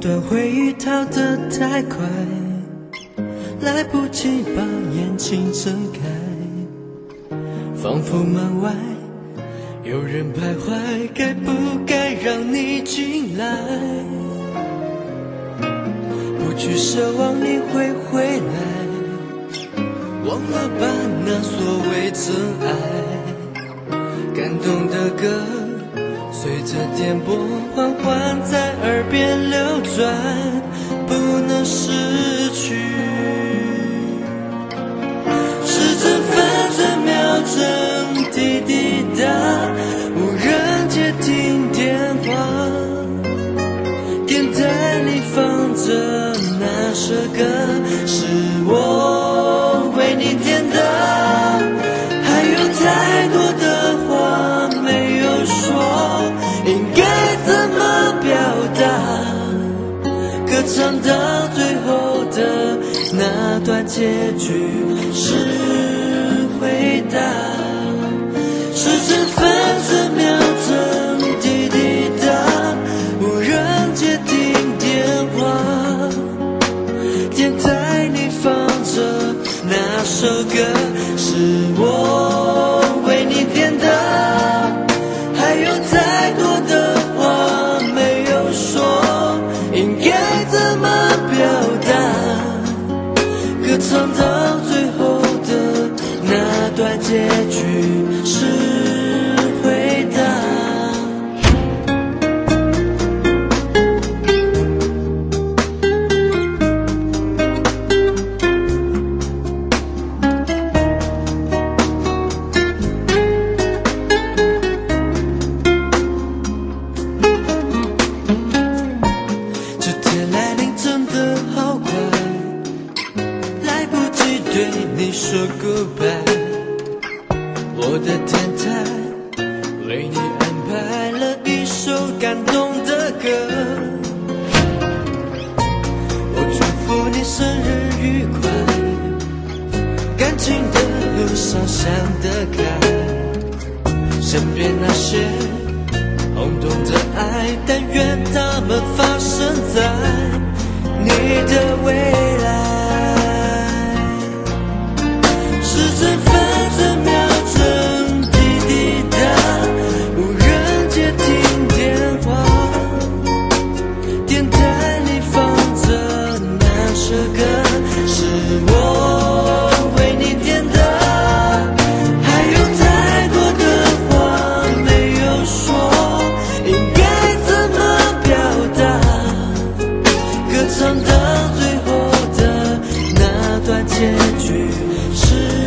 段回忆逃得太快，来不及把眼睛睁开，仿佛门外有人徘徊，该不该让你进来？不去奢望你会回来，忘了吧那不能失去。时针分针秒针滴滴答，无人接听电话。电台里放着那首歌，唱到最后的那段结局是回答。时针分针秒针滴滴答，无人接听电话。电台里放着那首歌，是我为你点的。还有太多的话没有说，应该对你说 goodbye。我的天台为你安排了一首感动的歌，我祝福你生日愉快，感情的路上想得开，身边那些。轰动的爱，但愿它们发生在你的。这歌是我为你点的，还有太多的话没有说，应该怎么表达？歌唱到最后的那段结局是。